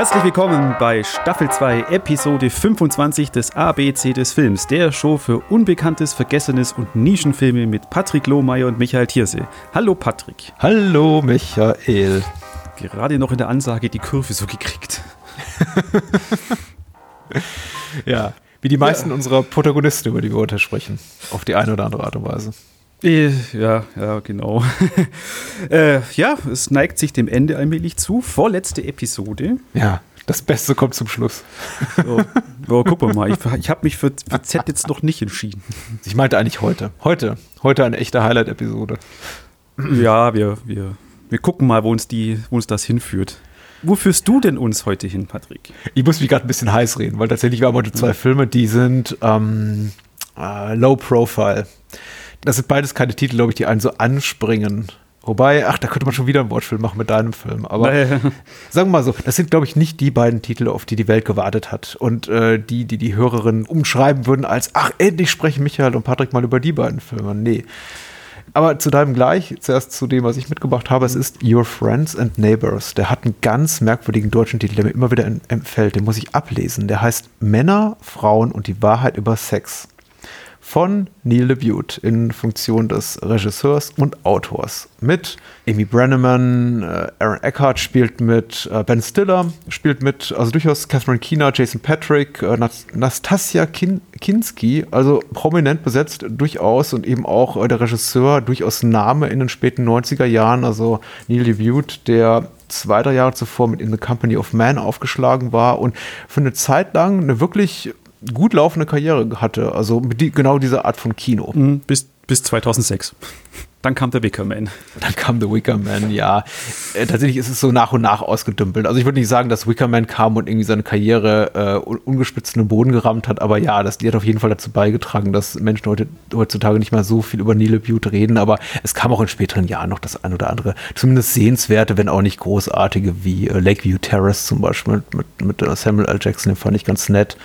Herzlich willkommen bei Staffel 2, Episode 25 des ABC des Films, der Show für Unbekanntes, Vergessenes und Nischenfilme mit Patrick Lohmeier und Michael Thierse. Hallo Patrick. Hallo Michael. Gerade noch in der Ansage die Kurve so gekriegt. ja, wie die meisten ja. unserer Protagonisten, über die wir heute sprechen. Auf die eine oder andere Art und Weise. Äh, ja, ja, genau. äh, ja, es neigt sich dem Ende allmählich zu. Vorletzte Episode. Ja, das Beste kommt zum Schluss. So, oh, guck mal, ich, ich habe mich für, für Z jetzt noch nicht entschieden. Ich meinte eigentlich heute. Heute. Heute eine echte Highlight-Episode. Ja, wir, wir, wir gucken mal, wo uns, die, wo uns das hinführt. Wo führst du denn uns heute hin, Patrick? Ich muss mich gerade ein bisschen heiß reden, weil tatsächlich wir haben heute zwei Filme, die sind ähm, äh, low profile das sind beides keine Titel, glaube ich, die einen so anspringen. Wobei, ach, da könnte man schon wieder ein Wortspiel machen mit deinem Film. Aber naja. sagen wir mal so, das sind, glaube ich, nicht die beiden Titel, auf die die Welt gewartet hat. Und äh, die, die die Hörerinnen umschreiben würden als, ach, endlich sprechen Michael und Patrick mal über die beiden Filme. Nee. Aber zu deinem gleich, zuerst zu dem, was ich mitgebracht habe, es ist Your Friends and Neighbors. Der hat einen ganz merkwürdigen deutschen Titel, der mir immer wieder empfällt. Den muss ich ablesen. Der heißt Männer, Frauen und die Wahrheit über Sex von Neil LeBute in Funktion des Regisseurs und Autors. Mit Amy Brenneman, äh, Aaron Eckhart spielt mit, äh, Ben Stiller spielt mit, also durchaus Catherine Keener, Jason Patrick, äh, Nastasia Kin Kinski, also prominent besetzt durchaus und eben auch der Regisseur durchaus Name in den späten 90er Jahren, also Neil LeBute, der zwei, drei Jahre zuvor mit In the Company of Man aufgeschlagen war und für eine Zeit lang eine wirklich gut laufende Karriere hatte. Also die, genau dieser Art von Kino. Mhm, bis, bis 2006. Dann kam der Wicker Man. Dann kam der Wicker Man, ja. Äh, tatsächlich ist es so nach und nach ausgedümpelt. Also ich würde nicht sagen, dass Wicker Man kam und irgendwie seine Karriere äh, ungespitzt in den Boden gerammt hat, aber ja, das hat auf jeden Fall dazu beigetragen, dass Menschen heute, heutzutage nicht mehr so viel über Neil Butte reden, aber es kam auch in späteren Jahren noch das ein oder andere, zumindest sehenswerte, wenn auch nicht großartige, wie äh, Lakeview Terrace zum Beispiel mit, mit, mit Samuel L. Jackson, den fand ich ganz nett.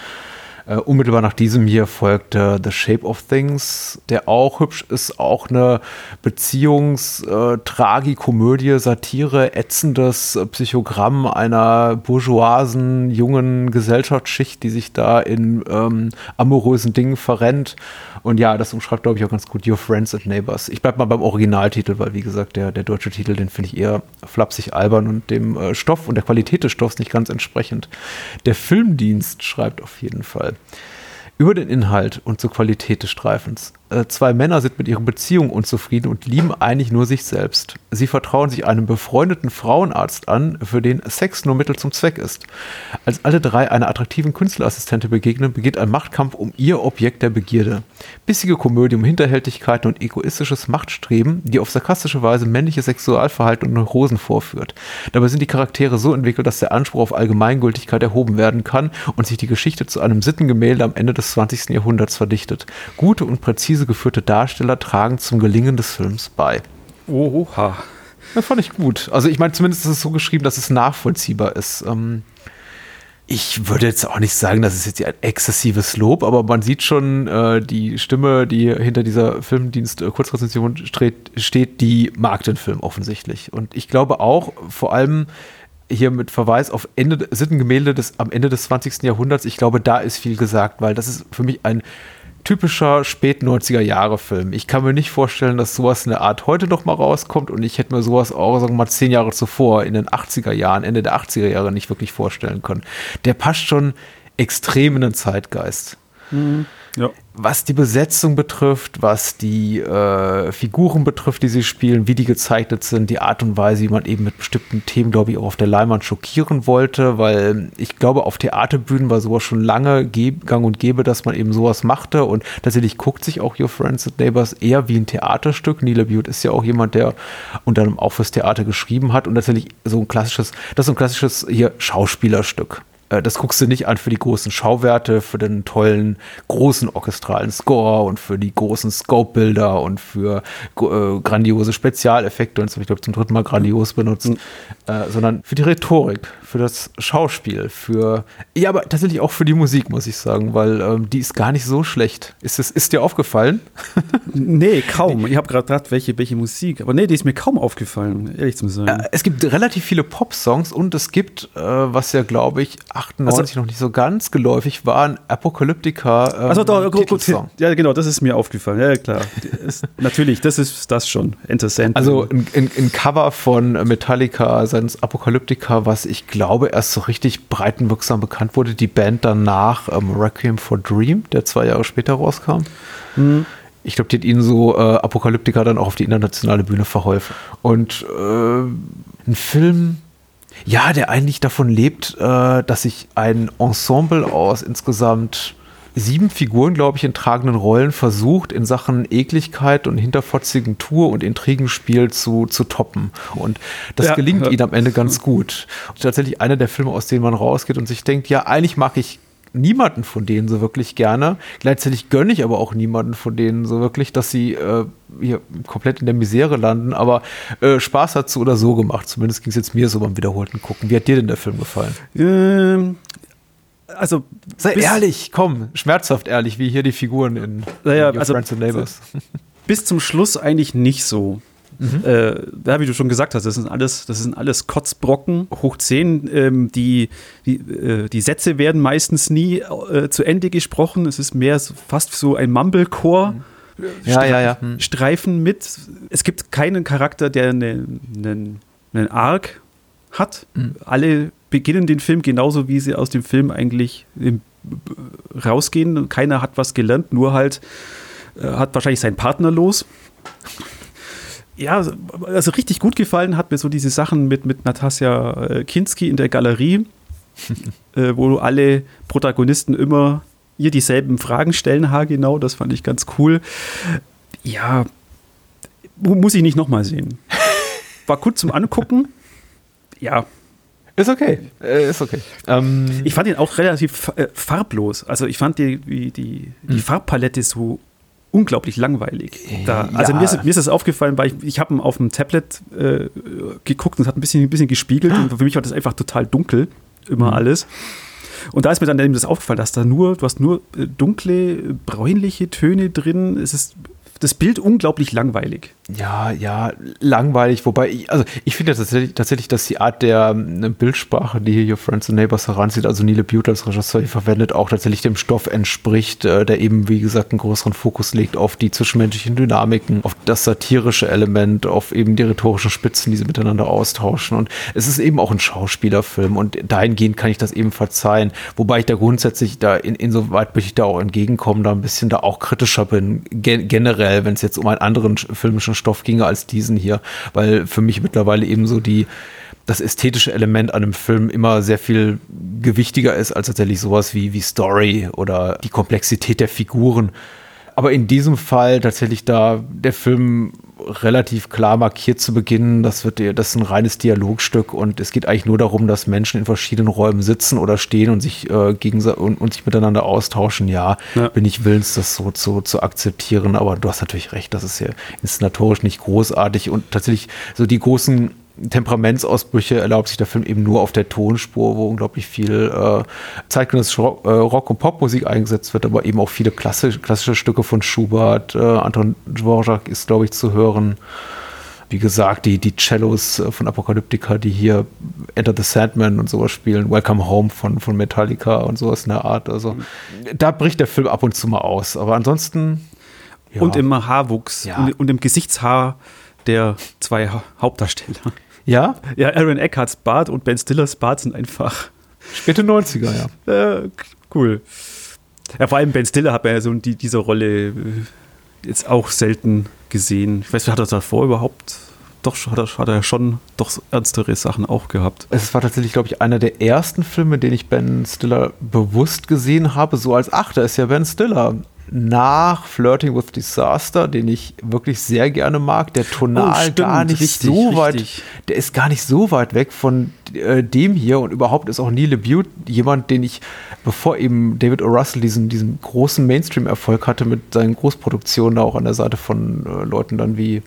Äh, unmittelbar nach diesem hier folgte The Shape of Things, der auch hübsch ist, auch eine Beziehungstragikomödie, äh, Satire, ätzendes Psychogramm einer bourgeoisen jungen Gesellschaftsschicht, die sich da in ähm, amorösen Dingen verrennt. Und ja, das umschreibt, glaube ich, auch ganz gut Your Friends and Neighbors. Ich bleibe mal beim Originaltitel, weil, wie gesagt, der, der deutsche Titel, den finde ich eher flapsig albern und dem äh, Stoff und der Qualität des Stoffs nicht ganz entsprechend. Der Filmdienst schreibt auf jeden Fall über den Inhalt und zur Qualität des Streifens. Äh, zwei Männer sind mit ihrer Beziehung unzufrieden und lieben eigentlich nur sich selbst. Sie vertrauen sich einem befreundeten Frauenarzt an, für den Sex nur Mittel zum Zweck ist. Als alle drei einer attraktiven Künstlerassistentin begegnen, beginnt ein Machtkampf um ihr Objekt der Begierde. Bissige Komödie um Hinterhältigkeiten und egoistisches Machtstreben, die auf sarkastische Weise männliches Sexualverhalten und Neurosen vorführt. Dabei sind die Charaktere so entwickelt, dass der Anspruch auf Allgemeingültigkeit erhoben werden kann und sich die Geschichte zu einem Sittengemälde am Ende des 20. Jahrhunderts verdichtet. Gute und präzise geführte Darsteller tragen zum Gelingen des Films bei. Oha. Das fand ich gut. Also ich meine, zumindest ist es so geschrieben, dass es nachvollziehbar ist. Ähm, ich würde jetzt auch nicht sagen, dass es jetzt ein exzessives Lob, aber man sieht schon äh, die Stimme, die hinter dieser Filmdienst-Kurzrezension äh, steht, steht, die mag den Film offensichtlich. Und ich glaube auch, vor allem hier mit Verweis auf Ende, Sittengemälde des, am Ende des 20. Jahrhunderts, ich glaube, da ist viel gesagt, weil das ist für mich ein typischer spät 90er Jahre Film. Ich kann mir nicht vorstellen, dass sowas in der Art heute noch mal rauskommt und ich hätte mir sowas auch, sagen wir mal, zehn Jahre zuvor, in den 80er Jahren, Ende der 80er Jahre nicht wirklich vorstellen können. Der passt schon extrem in den Zeitgeist. Mhm. Ja. Was die Besetzung betrifft, was die äh, Figuren betrifft, die sie spielen, wie die gezeichnet sind, die Art und Weise, wie man eben mit bestimmten Themen, glaube ich, auch auf der Leinwand schockieren wollte, weil ich glaube, auf Theaterbühnen war sowas schon lange gang und gäbe, dass man eben sowas machte und tatsächlich guckt sich auch Your Friends and Neighbors eher wie ein Theaterstück. Neil Butte ist ja auch jemand, der unter anderem auch fürs Theater geschrieben hat und tatsächlich so ein klassisches, das ist ein klassisches hier Schauspielerstück. Äh, das guckst du nicht an für die großen Schauwerte, für den tollen großen orchestralen Score und für die großen Scope-Bilder und für äh, grandiose Spezialeffekte und so, ich glaube zum dritten Mal grandios benutzt, mhm. äh, sondern für die Rhetorik, für das Schauspiel, für ja, aber tatsächlich auch für die Musik, muss ich sagen, weil ähm, die ist gar nicht so schlecht. Ist es ist dir aufgefallen? nee, kaum. Ich habe gerade gedacht, welche, welche Musik, aber nee, die ist mir kaum aufgefallen, ehrlich zu sein. Äh, es gibt relativ viele Pop-Songs und es gibt, äh, was ja glaube ich 98 also, noch nicht so ganz geläufig war, ein Apokalyptika. Ähm, also doch, gut, gut, ja genau, das ist mir aufgefallen. Ja klar, ist, natürlich, das ist das schon interessant. Also ein, ein, ein Cover von Metallica seines Apokalyptika, was ich glaube erst so richtig breitenwirksam bekannt wurde, die Band danach ähm, Requiem for Dream, der zwei Jahre später rauskam. Mhm. Ich glaube, die hat ihnen so äh, Apokalyptika dann auch auf die internationale Bühne verholfen. Und äh, ein Film, ja, der eigentlich davon lebt, äh, dass sich ein Ensemble aus insgesamt sieben Figuren, glaube ich, in tragenden Rollen versucht, in Sachen Ekligkeit und hinterfotzigen Tour und Intrigenspiel zu, zu toppen. Und das ja, gelingt ja. ihnen am Ende ganz gut. Und tatsächlich einer der Filme, aus denen man rausgeht und sich denkt, ja, eigentlich mag ich niemanden von denen so wirklich gerne. Gleichzeitig gönne ich aber auch niemanden von denen so wirklich, dass sie äh, hier komplett in der Misere landen. Aber äh, Spaß hat so oder so gemacht. Zumindest ging es jetzt mir so beim wiederholten Gucken. Wie hat dir denn der Film gefallen? Ähm, also sei ehrlich, komm, schmerzhaft ehrlich, wie hier die Figuren in, naja, in also, Friends and Neighbors. Bis zum Schluss eigentlich nicht so. Mhm. Äh, ja, wie du schon gesagt hast, das sind alles, das sind alles Kotzbrocken, hoch 10. Ähm, die, die, äh, die Sätze werden meistens nie äh, zu Ende gesprochen. Es ist mehr so, fast so ein Mumblecore. Mhm. Ja, ja, ja. Mhm. Streifen mit. Es gibt keinen Charakter, der einen, einen, einen Arc hat. Mhm. Alle beginnen den Film genauso, wie sie aus dem Film eigentlich im, rausgehen. Keiner hat was gelernt, nur halt äh, hat wahrscheinlich seinen Partner los ja, also richtig gut gefallen hat mir so diese Sachen mit, mit Natasja äh, Kinski in der Galerie, äh, wo alle Protagonisten immer ihr dieselben Fragen stellen, haargenau. Das fand ich ganz cool. Ja, muss ich nicht nochmal sehen. War gut zum Angucken. Ja. Ist okay. Äh, ist okay. Ähm ich fand ihn auch relativ äh, farblos. Also ich fand die, die, die, die hm. Farbpalette so unglaublich langweilig. Da, ja. Also mir ist, mir ist das aufgefallen, weil ich, ich habe auf dem Tablet äh, geguckt und es hat ein bisschen, ein bisschen gespiegelt und für mich war das einfach total dunkel, immer mhm. alles. Und da ist mir dann eben das aufgefallen, dass da nur, du hast nur äh, dunkle, bräunliche Töne drin. Es ist das Bild unglaublich langweilig. Ja, ja, langweilig. Wobei, ich, also ich finde tatsächlich, tatsächlich, dass die Art der ne, Bildsprache, die hier Your Friends and Neighbors heranzieht, also Neil Butte als Regisseur verwendet, auch tatsächlich dem Stoff entspricht, äh, der eben, wie gesagt, einen größeren Fokus legt auf die zwischenmenschlichen Dynamiken, auf das satirische Element, auf eben die rhetorischen Spitzen, die sie miteinander austauschen. Und es ist eben auch ein Schauspielerfilm und dahingehend kann ich das eben verzeihen. Wobei ich da grundsätzlich da in, insoweit möchte ich da auch entgegenkommen, da ein bisschen da auch kritischer bin, gen generell, wenn es jetzt um einen anderen filmischen Stoff ginge als diesen hier, weil für mich mittlerweile eben so die das ästhetische Element an einem Film immer sehr viel gewichtiger ist als tatsächlich sowas wie, wie Story oder die Komplexität der Figuren. Aber in diesem Fall tatsächlich da der Film relativ klar markiert zu Beginn, das wird das ist ein reines Dialogstück und es geht eigentlich nur darum, dass Menschen in verschiedenen Räumen sitzen oder stehen und sich äh, gegenseitig und, und, sich miteinander austauschen. Ja, ja, bin ich willens, das so zu, zu akzeptieren, aber du hast natürlich recht, das ist ja inszenatorisch nicht großartig und tatsächlich so die großen Temperamentsausbrüche erlaubt sich der Film eben nur auf der Tonspur, wo unglaublich viel äh, zeitgenössische Rock, äh, Rock- und Popmusik eingesetzt wird, aber eben auch viele klassische, klassische Stücke von Schubert. Äh, Anton Dvorak ist, glaube ich, zu hören. Wie gesagt, die, die Cellos äh, von Apokalyptika, die hier Enter the Sandman und sowas spielen, Welcome Home von, von Metallica und sowas in der Art. Also da bricht der Film ab und zu mal aus. Aber ansonsten. Ja. Und im Haarwuchs ja. und, und im Gesichtshaar der zwei Hauptdarsteller. Ja? Ja, Aaron Eckharts Bart und Ben Stillers Bart sind einfach. Späte 90er, ja. Äh, cool. Ja, vor allem Ben Stiller hat ja so die, diese Rolle äh, jetzt auch selten gesehen. Ich weiß nicht, hat er davor überhaupt doch hat er, hat er schon doch ernstere Sachen auch gehabt. Es war tatsächlich, glaube ich, einer der ersten Filme, den ich Ben Stiller bewusst gesehen habe, so als ach, da ist ja Ben Stiller nach Flirting with Disaster, den ich wirklich sehr gerne mag, der tonal oh, stimmt, gar nicht richtig, so weit, richtig. der ist gar nicht so weit weg von äh, dem hier und überhaupt ist auch Neil LeBute jemand, den ich, bevor eben David O. Russell diesen, diesen großen Mainstream-Erfolg hatte mit seinen Großproduktionen, da auch an der Seite von äh, Leuten dann wie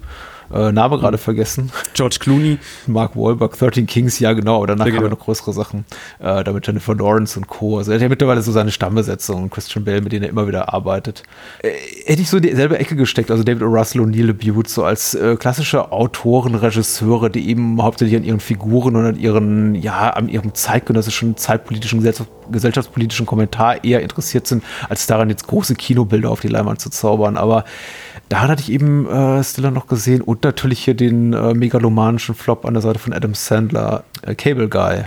äh, Name gerade vergessen. George Clooney. Mark Wahlberg, 13 Kings, ja genau, aber danach ja noch größere Sachen, äh, damit Jennifer Lawrence und Co. Also er hat ja mittlerweile so seine Stammbesetzung und Christian Bale, mit denen er immer wieder arbeitet. Äh, hätte ich so in dieselbe Ecke gesteckt, also David O. Russell und Neil LeBute, so als äh, klassische Autoren, Regisseure, die eben hauptsächlich an ihren Figuren und an ihren, ja, an ihrem zeitgenössischen, zeitpolitischen, gesellschaftspolitischen Kommentar eher interessiert sind, als daran jetzt große Kinobilder auf die Leinwand zu zaubern. Aber da hatte ich eben äh, Stiller noch gesehen und natürlich hier den äh, megalomanischen Flop an der Seite von Adam Sandler, äh, Cable Guy.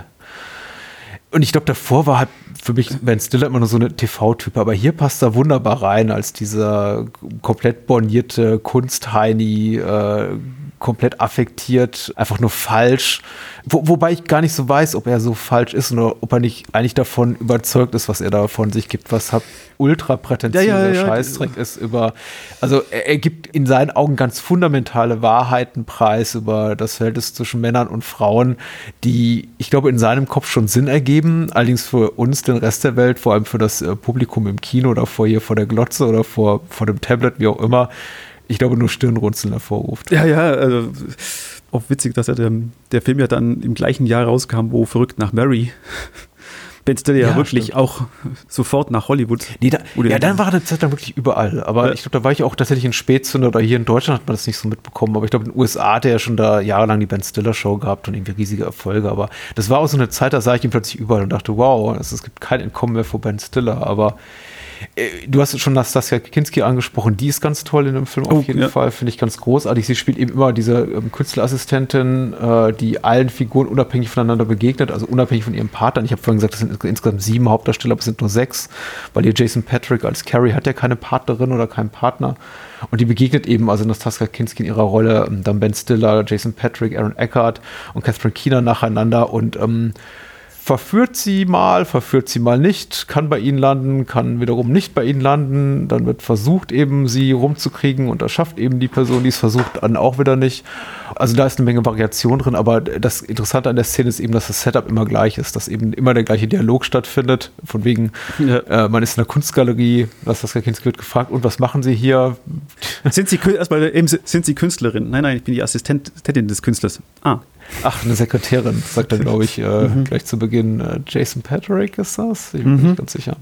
Und ich glaube, davor war halt für mich Ben Stiller immer nur so eine TV-Typ, aber hier passt er wunderbar rein als dieser komplett bornierte Kunstheini, äh, komplett affektiert, einfach nur falsch. Wo, wobei ich gar nicht so weiß, ob er so falsch ist oder ob er nicht eigentlich davon überzeugt ist, was er da von sich gibt, was halt ultra prätentiöser ja, ja, ja, Scheißdreck ist über, also er, er, gibt in seinen Augen ganz fundamentale Wahrheiten preis über das Verhältnis zwischen Männern und Frauen, die ich glaube in seinem Kopf schon Sinn ergeben, allerdings für uns, den Rest der Welt, vor allem für das äh, Publikum im Kino oder vor hier vor der Glotze oder vor, vor dem Tablet, wie auch immer, ich glaube, nur Stirnrunzeln hervorruft. Ja, ja, also auch witzig, dass er der, der Film ja dann im gleichen Jahr rauskam, wo Verrückt nach Mary. Ben Stiller ja, ja wirklich stimmt. auch sofort nach Hollywood. Nee, da, ja, dann war eine Zeit lang wirklich überall. Aber ja. ich glaube, da war ich auch tatsächlich in Spätzünder oder hier in Deutschland hat man das nicht so mitbekommen. Aber ich glaube, in den USA hat er ja schon da jahrelang die Ben Stiller Show gehabt und irgendwie riesige Erfolge. Aber das war auch so eine Zeit, da sah ich ihn plötzlich überall und dachte, wow, es, es gibt kein Entkommen mehr vor Ben Stiller. Aber äh, du hast schon Nastasia Kinski angesprochen, die ist ganz toll in dem Film auf oh, jeden ja. Fall, finde ich ganz großartig. Sie spielt eben immer diese ähm, Künstlerassistentin, äh, die allen Figuren unabhängig voneinander begegnet, also unabhängig von ihrem Partner. Ich habe vorhin gesagt, es sind insgesamt sieben Hauptdarsteller, aber es sind nur sechs, weil ihr Jason Patrick als Carrie hat ja keine Partnerin oder keinen Partner. Und die begegnet eben, also Nastasia Kinski in ihrer Rolle, ähm, dann Ben Stiller, Jason Patrick, Aaron Eckhart und Catherine Keener nacheinander und ähm, verführt sie mal, verführt sie mal nicht, kann bei ihnen landen, kann wiederum nicht bei ihnen landen, dann wird versucht eben sie rumzukriegen und das schafft eben die Person, die es versucht, dann auch wieder nicht. Also da ist eine Menge Variation drin, aber das Interessante an der Szene ist eben, dass das Setup immer gleich ist, dass eben immer der gleiche Dialog stattfindet, von wegen, ja. äh, man ist in der Kunstgalerie, was das Kinski wird gefragt, und was machen Sie hier? Sind Sie, erstmal, sind Sie Künstlerin? Nein, nein, ich bin die Assistentin des Künstlers. Ah, Ach, eine Sekretärin, sagt er, glaube ich, äh, mhm. gleich zu Beginn. Äh, Jason Patrick ist das? Ich bin mhm. nicht ganz sicher.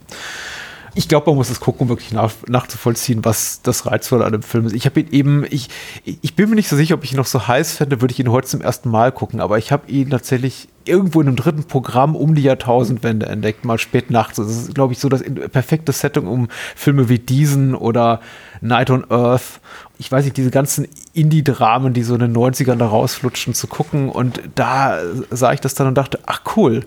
Ich glaube, man muss es gucken, um wirklich nach, nachzuvollziehen, was das Reizvolle an dem Film ist. Ich habe ihn eben, ich, ich bin mir nicht so sicher, ob ich ihn noch so heiß fände, würde ich ihn heute zum ersten Mal gucken, aber ich habe ihn tatsächlich irgendwo in einem dritten Programm um die Jahrtausendwende entdeckt, mal spät nachts. Das ist, glaube ich, so das perfekte Setting, um Filme wie diesen oder Night on Earth, ich weiß nicht, diese ganzen Indie-Dramen, die so in den 90ern da rausflutschen, zu gucken. Und da sah ich das dann und dachte, ach cool,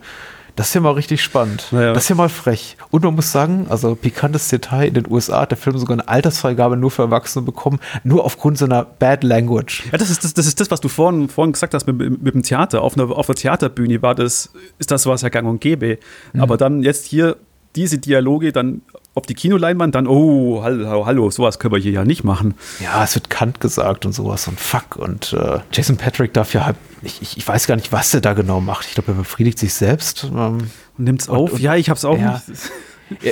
das ist ja mal richtig spannend. Naja. Das ist ja mal frech. Und man muss sagen, also pikantes Detail, in den USA hat der Film sogar eine Altersfreigabe nur für Erwachsene bekommen, nur aufgrund seiner Bad Language. Ja, das ist das, das, ist das was du vorhin, vorhin gesagt hast mit, mit dem Theater. Auf einer, auf einer Theaterbühne war das, ist das was ja gang und gäbe. Mhm. Aber dann jetzt hier diese Dialoge dann auf die Kinoleinwand, dann, oh, hallo, hallo, sowas können wir hier ja nicht machen. Ja, es wird Kant gesagt und sowas und fuck. Und äh, Jason Patrick darf ja halt, ich, ich, ich, weiß gar nicht, was er da genau macht. Ich glaube, er befriedigt sich selbst. Ähm, und nimmt es auf. Und, ja, ich hab's auch ja. nicht.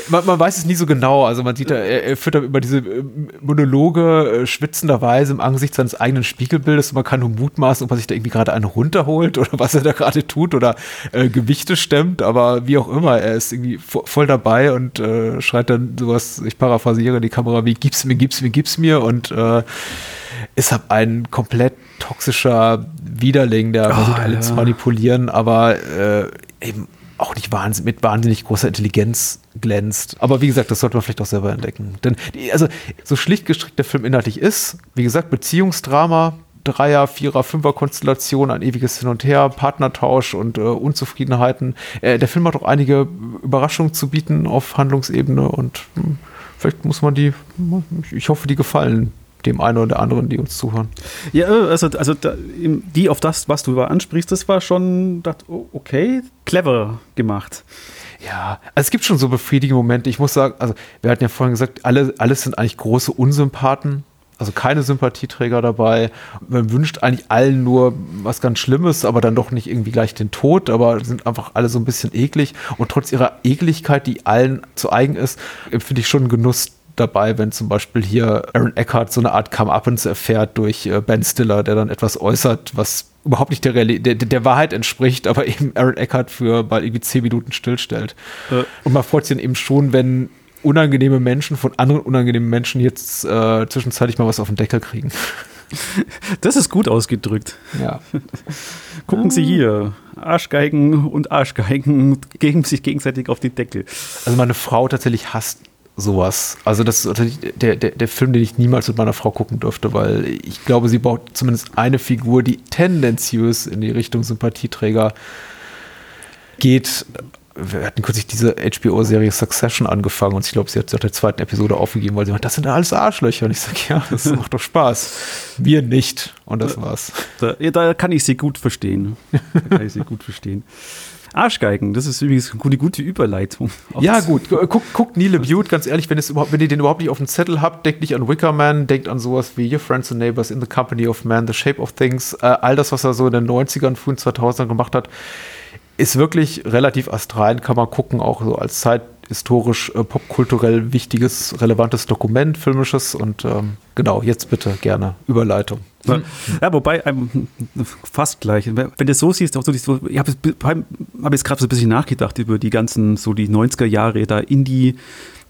Man, man, weiß es nie so genau. Also man sieht, er, er führt da über diese äh, Monologe äh, schwitzenderweise im Angesicht seines eigenen Spiegelbildes und man kann nur mutmaßen, ob er sich da irgendwie gerade einen runterholt oder was er da gerade tut oder äh, Gewichte stemmt. Aber wie auch immer, er ist irgendwie voll dabei und äh, schreit dann sowas, ich paraphrasiere die Kamera, wie gib's mir, gib's mir, gib's mir und äh, ist halt ein komplett toxischer Widerling, der oh, versucht, alle ja. zu manipulieren, aber eben auch nicht wahnsinnig, mit wahnsinnig großer Intelligenz glänzt. Aber wie gesagt, das sollte man vielleicht auch selber entdecken. Denn, also, so schlicht gestrickt der Film inhaltlich ist, wie gesagt, Beziehungsdrama, Dreier, Vierer, Fünfer Konstellation, ein ewiges Hin und Her, Partnertausch und äh, Unzufriedenheiten. Äh, der Film hat auch einige Überraschungen zu bieten auf Handlungsebene und mh, hm, vielleicht muss man die, ich hoffe, die gefallen dem einen oder anderen, die uns zuhören. Ja, also, also da, die auf das, was du ansprichst, das war schon, oh, okay, clever gemacht. Ja, also es gibt schon so befriedigende Momente. Ich muss sagen, also wir hatten ja vorhin gesagt, alle, alles sind eigentlich große Unsympathen. Also keine Sympathieträger dabei. Man wünscht eigentlich allen nur was ganz Schlimmes, aber dann doch nicht irgendwie gleich den Tod, aber sind einfach alle so ein bisschen eklig. Und trotz ihrer Ekligkeit, die allen zu eigen ist, empfinde ich schon Genuss dabei, wenn zum Beispiel hier Aaron Eckhart so eine Art Come-Uppens erfährt durch äh, Ben Stiller, der dann etwas äußert, was überhaupt nicht der, der, der, Wahrheit entspricht, aber eben Aaron Eckhart für mal irgendwie zehn Minuten stillstellt. Äh. Und man freut sich dann eben schon, wenn unangenehme Menschen von anderen unangenehmen Menschen jetzt äh, zwischenzeitlich mal was auf den Deckel kriegen. Das ist gut ausgedrückt. Ja. Gucken Sie hier. Arschgeigen und Arschgeigen gegen sich gegenseitig auf den Deckel. Also meine Frau tatsächlich hasst sowas. Also das ist der, der, der Film, den ich niemals mit meiner Frau gucken dürfte, weil ich glaube, sie braucht zumindest eine Figur, die tendenziös in die Richtung Sympathieträger geht wir hatten kürzlich diese HBO-Serie Succession angefangen und ich glaube, sie hat seit der zweiten Episode aufgegeben, weil sie meint, das sind alles Arschlöcher. Und ich sage, ja, das macht doch Spaß. Wir nicht. Und das war's. Da, da kann ich sie gut verstehen. Da kann ich sie gut verstehen. Arschgeigen, das ist übrigens eine gute Überleitung. Ja, gut. Guckt guck Neil Butte, ganz ehrlich, wenn, wenn ihr den überhaupt nicht auf dem Zettel habt, denkt nicht an Wickerman, denkt an sowas wie Your Friends and Neighbors, In the Company of Man, The Shape of Things, äh, all das, was er so in den 90ern, frühen 2000ern gemacht hat ist wirklich relativ astral, kann man gucken, auch so als zeithistorisch, äh, popkulturell wichtiges, relevantes Dokument, filmisches und ähm, genau, jetzt bitte gerne Überleitung. Ja, wobei, ähm, fast gleich. Wenn du es so siehst, auch so, ich habe hab jetzt gerade so ein bisschen nachgedacht über die ganzen, so die 90er Jahre, da Indie,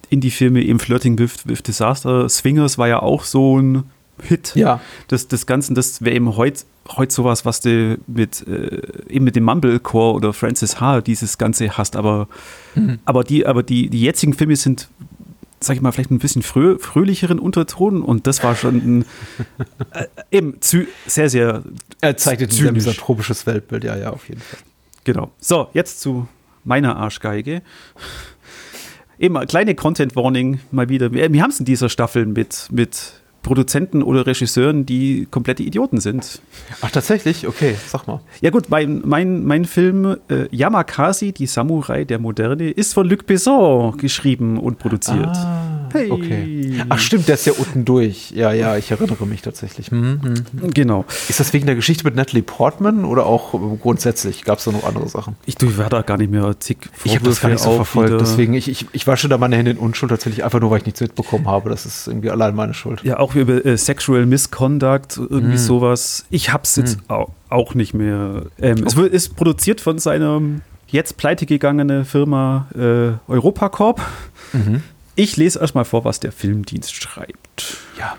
Indie-Filme, eben Flirting with, with Disaster. Swingers war ja auch so ein Hit ja. des, des Ganzen. Das wäre eben heute heut sowas, was du mit, äh, eben mit dem Mumblecore oder Francis H. dieses Ganze hast. Aber, mhm. aber, die, aber die, die jetzigen Filme sind, sag ich mal, vielleicht ein bisschen frö fröhlicheren Unterton und das war schon ein, äh, eben sehr, sehr. Er zeigt jetzt ein misanthropisches Weltbild, ja, ja, auf jeden Fall. Genau. So, jetzt zu meiner Arschgeige. Eben, kleine Content Warning mal wieder. Wir, wir haben es in dieser Staffel mit, mit Produzenten oder Regisseuren, die komplette Idioten sind. Ach, tatsächlich? Okay, sag mal. Ja, gut, mein, mein, mein Film äh, Yamakasi, die Samurai der Moderne, ist von Luc Besson geschrieben und produziert. Ah, hey. okay. Ach, stimmt, der ist ja unten durch. Ja, ja, ich erinnere mich tatsächlich. Mhm, mhm. Genau. Ist das wegen der Geschichte mit Natalie Portman oder auch grundsätzlich? Gab es da noch andere Sachen? Ich du, war da gar nicht mehr zig Ich habe das gar nicht so verfolgt, deswegen, ich, ich, ich wasche da meine Hände in Unschuld tatsächlich einfach nur, weil ich nichts mitbekommen habe. Das ist irgendwie allein meine Schuld. Ja, auch über äh, Sexual Misconduct, irgendwie mm. sowas. Ich hab's jetzt mm. auch, auch, nicht mehr. Ähm, Es wird, ist produziert von seiner jetzt pleite gegangene Firma äh, Europacorp. Mhm. Ich lese erstmal vor, was der Filmdienst schreibt. Ja.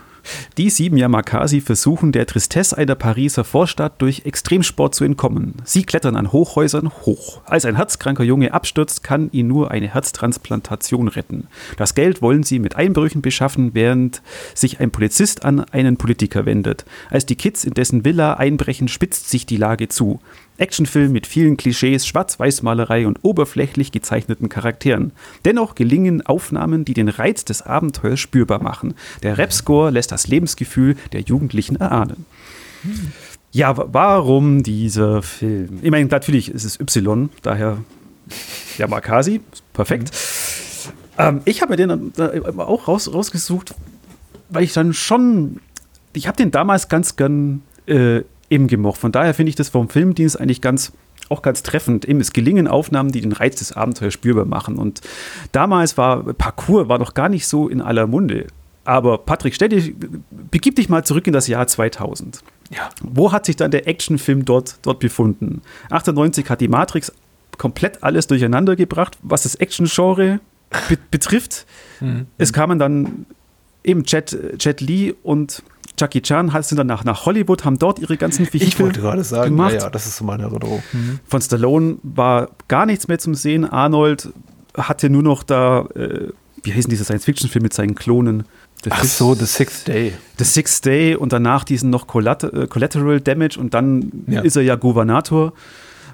Die sieben Yamakasi versuchen der Tristesse einer Pariser Vorstadt durch Extremsport zu entkommen. Sie klettern an Hochhäusern hoch. Als ein herzkranker Junge abstürzt, kann ihn nur eine Herztransplantation retten. Das Geld wollen sie mit Einbrüchen beschaffen, während sich ein Polizist an einen Politiker wendet. Als die Kids in dessen Villa einbrechen, spitzt sich die Lage zu. Actionfilm mit vielen Klischees, Schwarz-Weiß-Malerei und oberflächlich gezeichneten Charakteren. Dennoch gelingen Aufnahmen, die den Reiz des Abenteuers spürbar machen. Der Rap-Score lässt das Lebensgefühl der Jugendlichen erahnen. Ja, warum dieser Film? Ich meine, natürlich ist es Y, daher Yamakasi, perfekt. Mhm. Ähm, ich habe mir den auch raus, rausgesucht, weil ich dann schon, ich habe den damals ganz gern äh, eben gemocht. Von daher finde ich das vom Filmdienst eigentlich ganz auch ganz treffend. Eben, es gelingen Aufnahmen, die den Reiz des Abenteuers spürbar machen. Und damals war Parcours war noch gar nicht so in aller Munde. Aber Patrick, stell dich, begib dich mal zurück in das Jahr 2000. Ja. Wo hat sich dann der Actionfilm dort, dort befunden? 98 hat die Matrix komplett alles durcheinander gebracht, was das Action-Genre be betrifft. Mhm. Es kamen dann eben Jet, Jet Li und Jackie Chan sind dann nach, nach Hollywood, haben dort ihre ganzen Vehikel Ich wollte gerade sagen, gemacht. Ja, das ist so meine Erinnerung. Mhm. Von Stallone war gar nichts mehr zum Sehen. Arnold hatte nur noch da, äh, wie heißen diese Science-Fiction-Filme mit seinen Klonen? The Ach so, The Sixth Day. The Sixth Day und danach diesen noch Collateral, äh, Collateral Damage und dann ja. ist er ja Gouvernator,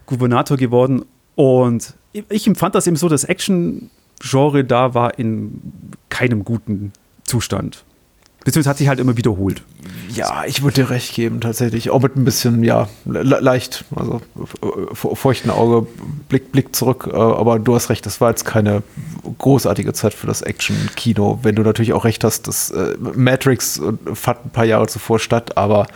Gouvernator geworden. Und ich empfand das eben so, das Action-Genre da war in keinem guten Zustand. Beziehungsweise hat sich halt immer wiederholt. Ja, ich würde dir recht geben, tatsächlich. Auch mit ein bisschen, ja, le leicht, also feuchten Auge, Blick, Blick zurück. Äh, aber du hast recht, das war jetzt keine großartige Zeit für das Action-Kino. Wenn du natürlich auch recht hast, dass äh, Matrix fand ein paar Jahre zuvor statt, aber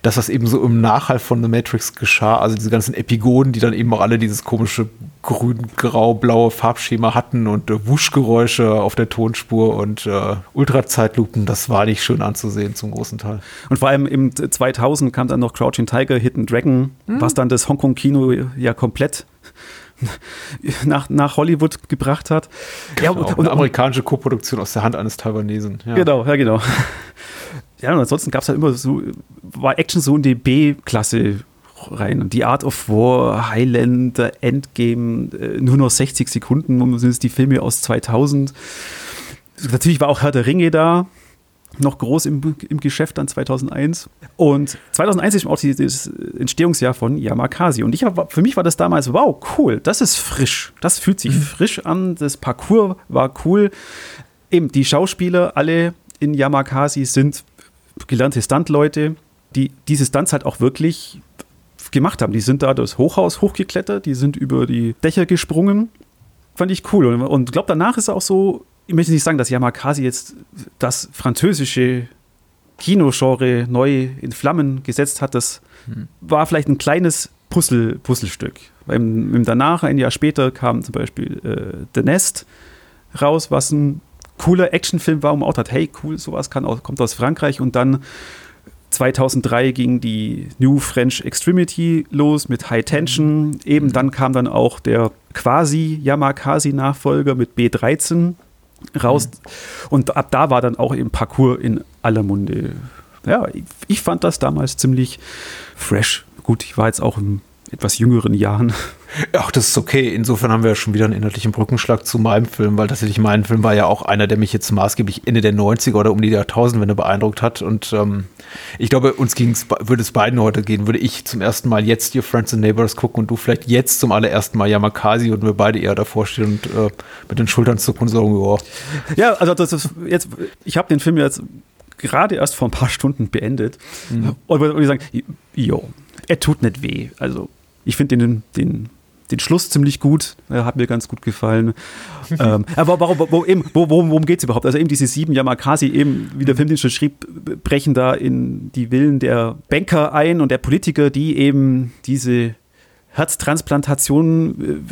das, was eben so im Nachhall von The Matrix geschah, also diese ganzen Epigonen, die dann eben auch alle dieses komische grün, grau, blaue Farbschema hatten und äh, Wuschgeräusche auf der Tonspur und äh, Ultrazeitlupen, das war nicht schön anzusehen zum großen Teil. Und vor allem im 2000 kam dann noch Crouching Tiger, Hidden Dragon, hm. was dann das Hongkong-Kino ja komplett nach, nach Hollywood gebracht hat. Genau, ja, und, und, eine amerikanische Koproduktion aus der Hand eines Taiwanesen. Ja. Genau, ja, genau. Ja, und ansonsten gab es halt immer so, war Action so in die B-Klasse rein. Und die Art of War, Highlander, Endgame, äh, nur noch 60 Sekunden, sind es die Filme aus 2000. Natürlich war auch Herr der Ringe da, noch groß im, im Geschäft dann 2001. Und 2001 ist auch das Entstehungsjahr von Yamakasi. Und ich hab, für mich war das damals, wow, cool, das ist frisch. Das fühlt sich mhm. frisch an. Das Parcours war cool. Eben die Schauspieler, alle in Yamakasi sind gelernte Stuntleute, die diese Stunts halt auch wirklich gemacht haben. Die sind da das Hochhaus hochgeklettert, die sind über die Dächer gesprungen. Fand ich cool. Und, und glaube, danach ist auch so, ich möchte nicht sagen, dass Yamakasi jetzt das französische Kinogenre neu in Flammen gesetzt hat. Das hm. war vielleicht ein kleines Puzzle, Puzzlestück. Im, danach, ein Jahr später, kam zum Beispiel äh, The Nest raus, was ein cooler Actionfilm war, wo man auch dachte, hey, cool, sowas kann auch, kommt aus Frankreich. Und dann 2003 ging die New French Extremity los mit High Tension. Eben dann kam dann auch der quasi Yamakasi-Nachfolger mit B13 raus. Mhm. Und ab da war dann auch im Parcours in aller Munde. Ja, ich, ich fand das damals ziemlich fresh. Gut, ich war jetzt auch im etwas jüngeren Jahren. Ach, das ist okay. Insofern haben wir ja schon wieder einen inhaltlichen Brückenschlag zu meinem Film, weil tatsächlich mein Film war ja auch einer, der mich jetzt maßgeblich Ende der 90er oder um die Jahrtausendwende beeindruckt hat. Und ähm, ich glaube, uns ging's, würde es beiden heute gehen, würde ich zum ersten Mal jetzt Your Friends and Neighbors gucken und du vielleicht jetzt zum allerersten Mal Yamakasi und wir beide eher davor stehen und äh, mit den Schultern zucken und sagen, ja. Ja, also das ist jetzt, ich habe den Film jetzt gerade erst vor ein paar Stunden beendet. Mhm. Und würde sagen, jo, er tut nicht weh. Also ich finde den, den, den Schluss ziemlich gut, er hat mir ganz gut gefallen. ähm, aber warum, wo, eben, wo, worum, worum geht es überhaupt? Also eben diese sieben Yamakasi, eben, wie der Film schon schrieb, brechen da in die Willen der Banker ein und der Politiker, die eben diese Herztransplantation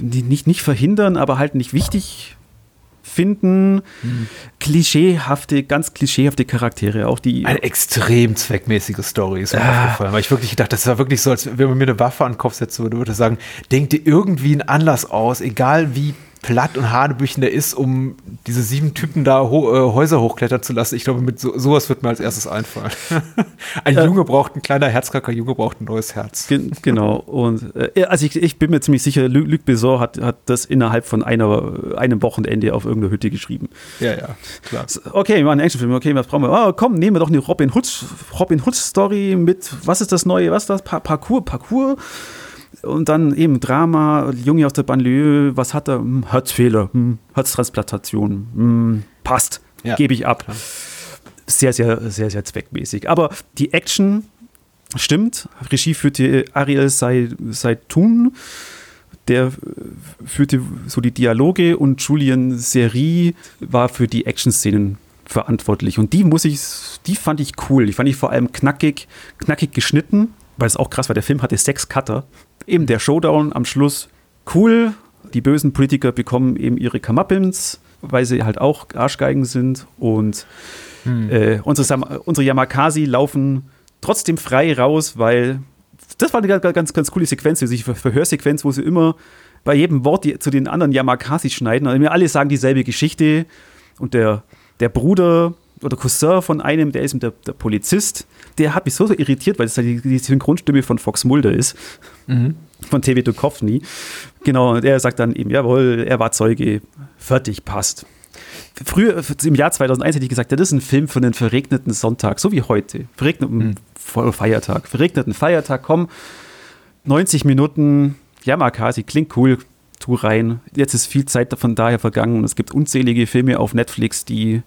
äh, nicht, nicht verhindern, aber halt nicht wichtig finden. Mhm. Klischeehafte, ganz klischeehafte Charaktere, auch die. Eine extrem zweckmäßige Story ist mir ah. aufgefallen, weil ich wirklich gedacht, das war wirklich so, als wenn man mir eine Waffe an den Kopf setzen würde, würde sagen, denk dir irgendwie einen Anlass aus, egal wie platt und hanebüchen der ist, um diese sieben Typen da ho äh, Häuser hochklettern zu lassen. Ich glaube, mit so, sowas wird mir als erstes einfallen. ein äh, Junge braucht ein kleiner Herzkacker, Junge braucht ein neues Herz. Ge genau. Und äh, also ich, ich, bin mir ziemlich sicher, Luc, Luc Besson hat, hat das innerhalb von einer, einem Wochenende auf irgendeiner Hütte geschrieben. Ja, ja, klar. Okay, wir machen einen Actionfilm. Okay, was brauchen wir? Oh, komm, nehmen wir doch eine Robin Hood, Robin Hood Story mit, was ist das neue, was ist das? Pa Parcours, Parcours und dann eben Drama, Junge aus der Banlieue, was hat er? Hm, Herzfehler, hm, Herztransplantation, hm, passt, ja, gebe ich ab. Klar. Sehr, sehr, sehr, sehr zweckmäßig. Aber die Action stimmt. Regie führte Ariel Saitun, der führte so die Dialoge und Julian Seri war für die Action-Szenen verantwortlich. Und die muss ich, die fand ich cool. Die fand ich vor allem knackig, knackig geschnitten, weil es auch krass war. Der Film hatte sechs Cutter eben der Showdown am Schluss cool. Die bösen Politiker bekommen eben ihre Kamappins, weil sie halt auch Arschgeigen sind. Und hm. äh, unsere, unsere Yamakasi laufen trotzdem frei raus, weil das war eine ganz, ganz coole Sequenz, diese Verhörsequenz, wo sie immer bei jedem Wort die, zu den anderen Yamakasi schneiden. Also alle sagen dieselbe Geschichte. Und der, der Bruder oder Cousin von einem, der ist der, der Polizist, der hat mich so, so irritiert, weil es halt die, die Synchronstimme von Fox Mulder ist. Mhm. Von TV Dukovny. Genau, und er sagt dann eben, jawohl, er war Zeuge, fertig, passt. Früher, im Jahr 2001 hätte ich gesagt, das ist ein Film für einen verregneten Sonntag, so wie heute. Verregneten mhm. Feiertag. Verregneten Feiertag, komm, 90 Minuten, Yamakasi, klingt cool, tu rein. Jetzt ist viel Zeit von daher vergangen und es gibt unzählige Filme auf Netflix, die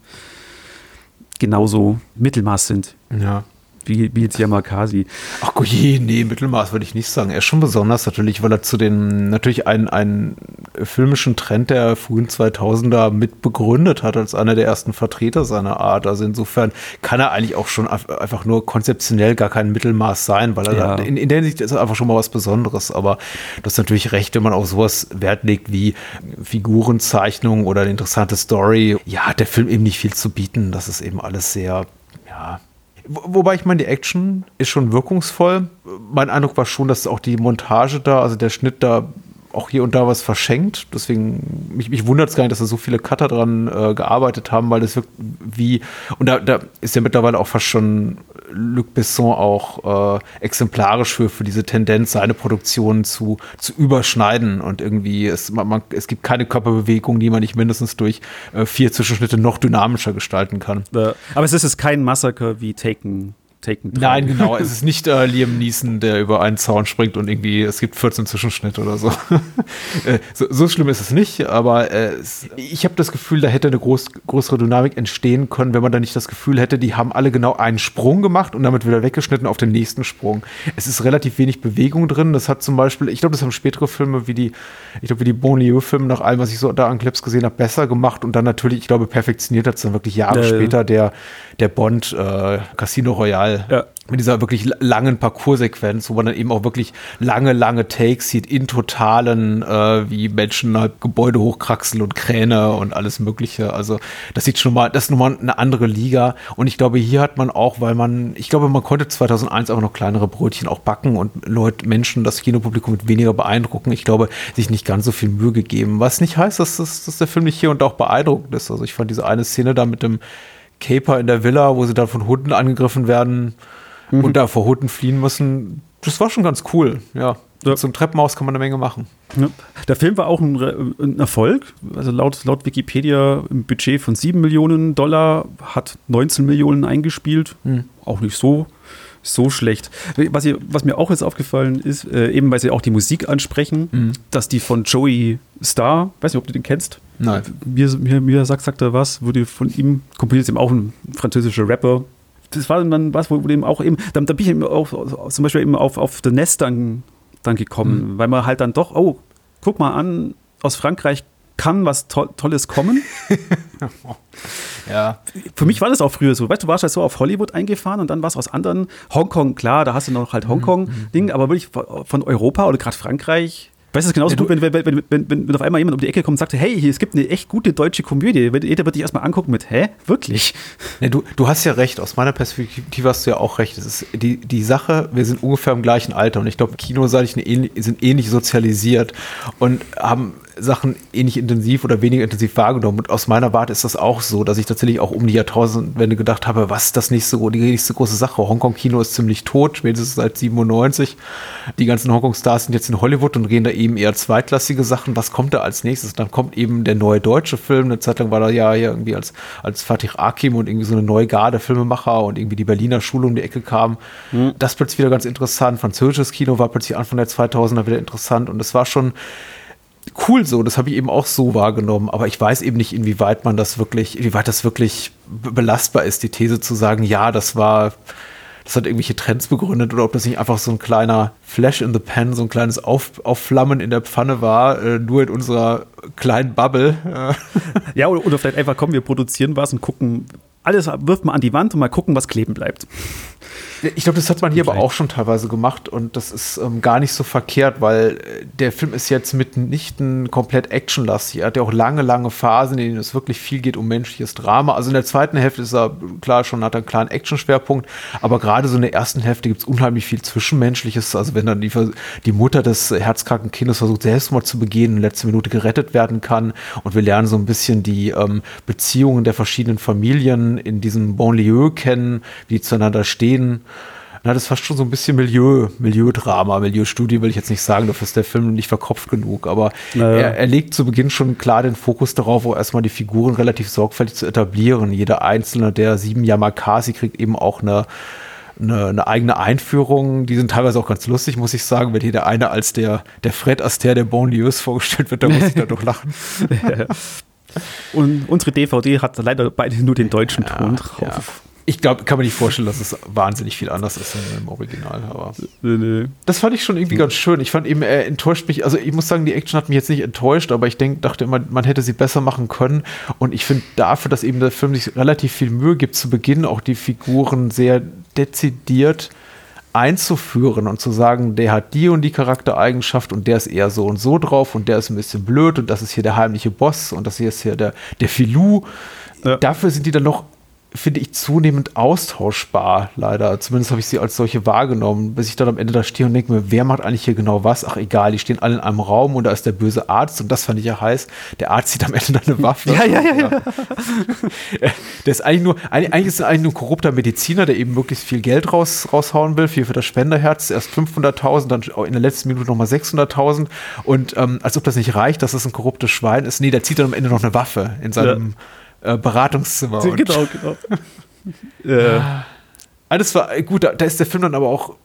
genauso Mittelmaß sind. Ja wie, wie jetzt Yamakasi. Ach gut, nee, Mittelmaß würde ich nicht sagen. Er ist schon besonders natürlich, weil er zu den, natürlich einen, einen filmischen Trend der frühen 2000er mit begründet hat, als einer der ersten Vertreter seiner Art. Also insofern kann er eigentlich auch schon einfach nur konzeptionell gar kein Mittelmaß sein, weil er ja. in, in der Hinsicht ist er einfach schon mal was Besonderes. Aber das ist natürlich recht, wenn man auf sowas Wert legt wie Figurenzeichnung oder eine interessante Story. Ja, hat der Film eben nicht viel zu bieten. Das ist eben alles sehr, ja, Wobei ich meine, die Action ist schon wirkungsvoll. Mein Eindruck war schon, dass auch die Montage da, also der Schnitt da auch hier und da was verschenkt. Deswegen, mich, mich wundert es gar nicht, dass da so viele Cutter dran äh, gearbeitet haben, weil das wirkt wie, und da, da ist ja mittlerweile auch fast schon Luc Besson auch äh, exemplarisch für, für diese Tendenz, seine Produktion zu, zu überschneiden und irgendwie, es, man, man, es gibt keine Körperbewegung, die man nicht mindestens durch äh, vier Zwischenschnitte noch dynamischer gestalten kann. Aber es ist kein Massaker wie Taken Taken 3. Nein, genau. es ist nicht äh, Liam Neeson, der über einen Zaun springt und irgendwie, es gibt 14 Zwischenschnitte oder so. äh, so, so, schlimm ist es nicht, aber äh, es, ich habe das Gefühl, da hätte eine groß, größere Dynamik entstehen können, wenn man da nicht das Gefühl hätte, die haben alle genau einen Sprung gemacht und damit wieder weggeschnitten auf den nächsten Sprung. Es ist relativ wenig Bewegung drin. Das hat zum Beispiel, ich glaube, das haben spätere Filme wie die, ich glaube, wie die Bonlieu-Filme nach allem, was ich so da an Clips gesehen habe, besser gemacht und dann natürlich, ich glaube, perfektioniert hat es dann wirklich Jahre später der, der Bond äh, Casino Royale ja. Mit dieser wirklich langen Parcoursequenz, wo man dann eben auch wirklich lange, lange Takes sieht in totalen, äh, wie Menschen halt Gebäude hochkraxeln und Kräne und alles Mögliche. Also das sieht schon mal, das ist nochmal eine andere Liga. Und ich glaube, hier hat man auch, weil man, ich glaube, man konnte 2001 auch noch kleinere Brötchen auch backen und Leute, Menschen, das Kinopublikum mit weniger beeindrucken. Ich glaube, sich nicht ganz so viel Mühe gegeben. Was nicht heißt, dass, dass, dass der Film nicht hier und auch beeindruckend ist. Also ich fand diese eine Szene da mit dem Caper in der Villa, wo sie dann von Hunden angegriffen werden mhm. und da vor Hunden fliehen müssen. Das war schon ganz cool, ja. ja. Zum Treppenhaus kann man eine Menge machen. Ja. Der Film war auch ein, ein, Erfolg. Also laut, laut Wikipedia im Budget von 7 Millionen Dollar hat 19 Millionen eingespielt. Mhm. Auch nicht so so schlecht. Was, ihr, was, mir auch jetzt aufgefallen ist, äh, eben weil sie auch die Musik ansprechen, mhm. dass die von Joey Starr, weiß nicht, ob du den kennst. Nein. Mir, mir, mir sagt, sagt er was, wurde von ihm, komponiert ist eben auch ein französischer Rapper. Das war dann was, wo, wo eben auch eben, da, da bin ich eben auch zum Beispiel eben auf, auf The Nest dann, dann gekommen, mhm. weil man halt dann doch, oh, guck mal an, aus Frankreich kann was to Tolles kommen. ja. Für mich war das auch früher so. Weißt du, warst halt so auf Hollywood eingefahren und dann war es aus anderen. Hongkong, klar, da hast du noch halt mhm, Hongkong-Ding, mhm. aber wirklich von Europa oder gerade Frankreich Weißt du, es ist genauso ja, gut, wenn, wenn, wenn, wenn, wenn auf einmal jemand um die Ecke kommt und sagt, hey, es gibt eine echt gute deutsche Komödie. Jeder wird dich erstmal angucken mit, hä? Wirklich? Ja, du, du hast ja recht, aus meiner Perspektive hast du ja auch recht. Es ist die, die Sache, wir sind ungefähr im gleichen Alter und ich glaube, Kinoseitig sind ähnlich sozialisiert und haben Sachen ähnlich intensiv oder weniger intensiv wahrgenommen. Und aus meiner Warte ist das auch so, dass ich tatsächlich auch um die Jahrtausendwende gedacht habe, was ist das nächste, die nächste große Sache? Hongkong-Kino ist ziemlich tot, spätestens seit 97. Die ganzen Hongkong-Stars sind jetzt in Hollywood und reden da eben eher zweitklassige Sachen. Was kommt da als nächstes? Dann kommt eben der neue deutsche Film. Eine Zeit lang war da ja irgendwie als, als Fatih Akim und irgendwie so eine neue Garde Filmemacher und irgendwie die Berliner Schule um die Ecke kam. Mhm. Das plötzlich wieder ganz interessant. Französisches Kino war plötzlich Anfang der 2000er wieder interessant und es war schon cool so, das habe ich eben auch so wahrgenommen, aber ich weiß eben nicht, inwieweit man das wirklich, inwieweit das wirklich belastbar ist, die These zu sagen, ja, das war, das hat irgendwelche Trends begründet oder ob das nicht einfach so ein kleiner Flash in the Pan, so ein kleines Auf, Aufflammen in der Pfanne war, äh, nur in unserer kleinen Bubble. ja, oder, oder vielleicht einfach, komm, wir produzieren was und gucken, alles wirft man an die Wand und mal gucken, was kleben bleibt. Ich glaube, das hat man hier aber auch schon teilweise gemacht und das ist ähm, gar nicht so verkehrt, weil äh, der Film ist jetzt mitnichten komplett actionlastig. Er hat ja auch lange, lange Phasen, in denen es wirklich viel geht um menschliches Drama. Also in der zweiten Hälfte ist er klar schon, hat er einen klaren Action-Schwerpunkt, aber gerade so in der ersten Hälfte gibt es unheimlich viel Zwischenmenschliches. Also wenn dann die, die Mutter des herzkranken Kindes versucht, Selbstmord zu begehen, in letzter Minute gerettet werden kann und wir lernen so ein bisschen die ähm, Beziehungen der verschiedenen Familien in diesem Bonlieu kennen, wie die zueinander stehen. Na, das ist fast schon so ein bisschen Milieu, Milieudrama, Milieustudie will ich jetzt nicht sagen, dafür ist der Film nicht verkopft genug, aber naja. er, er, legt zu Beginn schon klar den Fokus darauf, auch erstmal die Figuren relativ sorgfältig zu etablieren. Jeder einzelne der sieben Yamakasi kriegt eben auch eine, eine, eine, eigene Einführung. Die sind teilweise auch ganz lustig, muss ich sagen. Wenn hier der eine als der, der Fred Astaire der Bonlieus vorgestellt wird, da muss ich da doch lachen. Und unsere DVD hat leider beide nur den deutschen Ja, Ton drauf. ja. Ich glaube, kann mir nicht vorstellen, dass es wahnsinnig viel anders ist im Original. Aber Nö, nö. das fand ich schon irgendwie ganz schön. Ich fand eben, er enttäuscht mich. Also ich muss sagen, die Action hat mich jetzt nicht enttäuscht, aber ich denk, dachte immer, man hätte sie besser machen können. Und ich finde dafür, dass eben der Film sich relativ viel Mühe gibt, zu Beginn auch die Figuren sehr dezidiert einzuführen und zu sagen, der hat die und die Charaktereigenschaft und der ist eher so und so drauf und der ist ein bisschen blöd und das ist hier der heimliche Boss und das hier ist hier der, der Filou. Ja. Dafür sind die dann noch, finde ich, zunehmend austauschbar, leider. Zumindest habe ich sie als solche wahrgenommen, bis ich dann am Ende da stehe und denke mir, wer macht eigentlich hier genau was? Ach egal, die stehen alle in einem Raum und da ist der böse Arzt und das fand ich ja heiß. Der Arzt zieht am Ende dann eine Waffe. Ja, ja, ja, ja. Der ist eigentlich nur, eigentlich ist er eigentlich nur ein korrupter Mediziner, der eben möglichst viel Geld raus, raushauen will, viel für das Spenderherz. Erst 500.000, dann in der letzten Minute nochmal 600.000. Und ähm, als ob das nicht reicht, dass das ein korruptes Schwein ist. Nee, der zieht dann am Ende noch eine Waffe in seinem äh, Beratungszimmer. Genau, genau. äh, alles war äh, gut, da, da ist der Film dann aber auch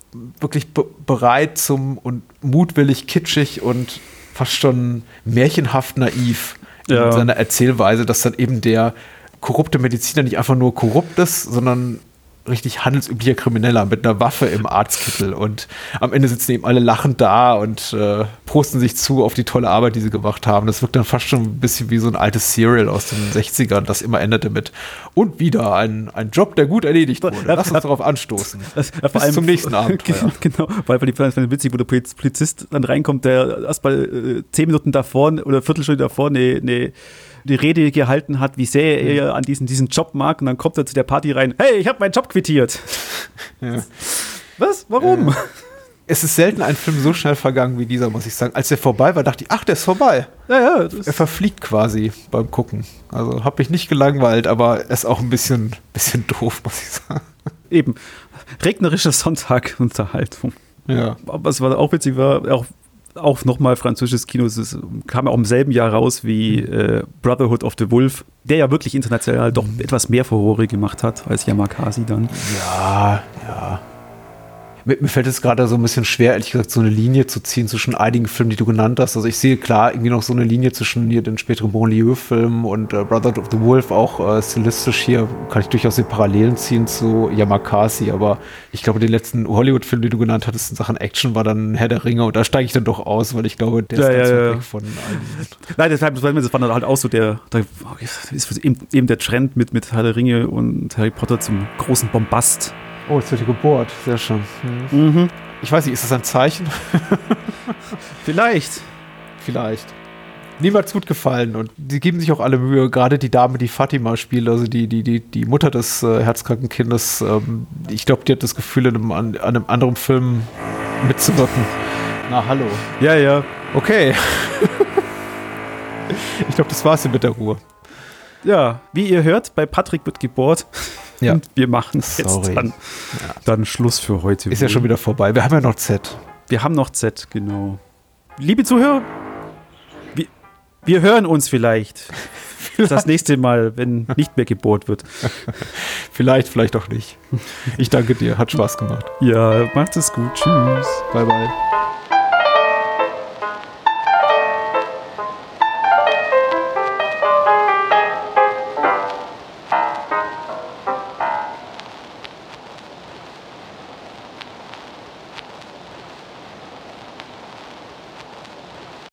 wirklich be bereit zum und mutwillig kitschig und fast schon märchenhaft naiv Ja. in seiner Erzählweise, dass dann eben der korrupte Mediziner nicht einfach nur korrupt ist, sondern richtig handelsüblicher Krimineller mit einer Waffe im Arztkittel und am Ende sitzen eben alle lachend da und äh, posten sich zu auf die tolle Arbeit, die sie gemacht haben. Das wirkt dann fast schon ein bisschen wie so ein altes Serial aus den 60ern, das immer endete mit und wieder ein, ein Job, der gut erledigt wurde. Lass uns darauf anstoßen. das, ja, Bis zum nächsten Abenteuer. genau, weil weil die ich witzig, wo der Poliz- Polizist dann reinkommt, der erst mal äh, zehn Minuten davor oder Viertelstunde davor eine, eine, die Rede gehalten hat, wie sehr er an diesen, diesen Job mag und dann kommt er zu der Party rein, hey, ich habe meinen Job quittiert. Ja. Was? Warum? Es ist selten ein Film so schnell vergangen wie dieser, muss ich sagen. Als er vorbei war, dachte ich, ach, der ist vorbei. Ja, ja, Er verfliegt quasi beim Gucken. Also habe mich nicht gelangweilt, aber er ist auch ein bisschen, bisschen doof, muss ich sagen. eben. Regnerische Sonntag-Unterhaltung. Ja. Aber was war auch witzig war, auch, auch nochmal französisches Kino, es kam ja auch im selben Jahr raus wie äh, Brotherhood of the Wolf, der ja wirklich international doch etwas mehr Furore gemacht hat als Yamakasi dann. Ja, ja. Mir, mir fällt es gerade so ein bisschen schwer, ehrlich gesagt, so eine Linie zu ziehen zwischen einigen Filmen, die du genannt hast. Also ich sehe klar irgendwie noch so eine Linie zwischen hier den späteren Bonlieu-Filmen und äh, Brotherhood of the Wolf, auch äh, stilistisch hier kann ich durchaus die Parallelen ziehen zu Yamakasi, aber ich glaube, den letzten Hollywood-Film, den du genannt hattest in Sachen Action, war dann Herr der Ringe und da steige ich dann doch aus, weil ich glaube, der Ja, ist ganz ja, weit ja. weg von einigen. Nein, deshalb, das war dann halt auch so der, da ist eben, eben der Trend mit, mit Herr der Ringe und Harry Potter zum großen Bombast. Oh, jetzt wird hier gebohrt. Sehr schön. Hm. Ich weiß nicht, ist das ein Zeichen? Vielleicht. Vielleicht. Niemals gut gefallen und die geben sich auch alle Mühe. Gerade die Dame, die Fatima spielt, also die, die, die, die Mutter des äh, herzkranken Kindes, ähm, ich glaube, die hat das Gefühl, in einem, an, an einem anderen Film mitzuwirken. Na, hallo. Ja, ja. Okay. ich glaube, das war's hier mit der Ruhe. Ja, wie ihr hört, bei Patrick wird gebohrt. Ja. Und wir machen jetzt Sorry. dann, dann Schluss für heute. Ist ja schon wieder vorbei. Wir haben ja noch Z. Wir haben noch Z, genau. Liebe Zuhörer, wir, wir hören uns vielleicht. Das nächste Mal, wenn nicht mehr gebohrt wird. Vielleicht, vielleicht auch nicht. Ich danke dir. Hat Spaß gemacht. Ja, macht es gut. Tschüss. Bye, bye.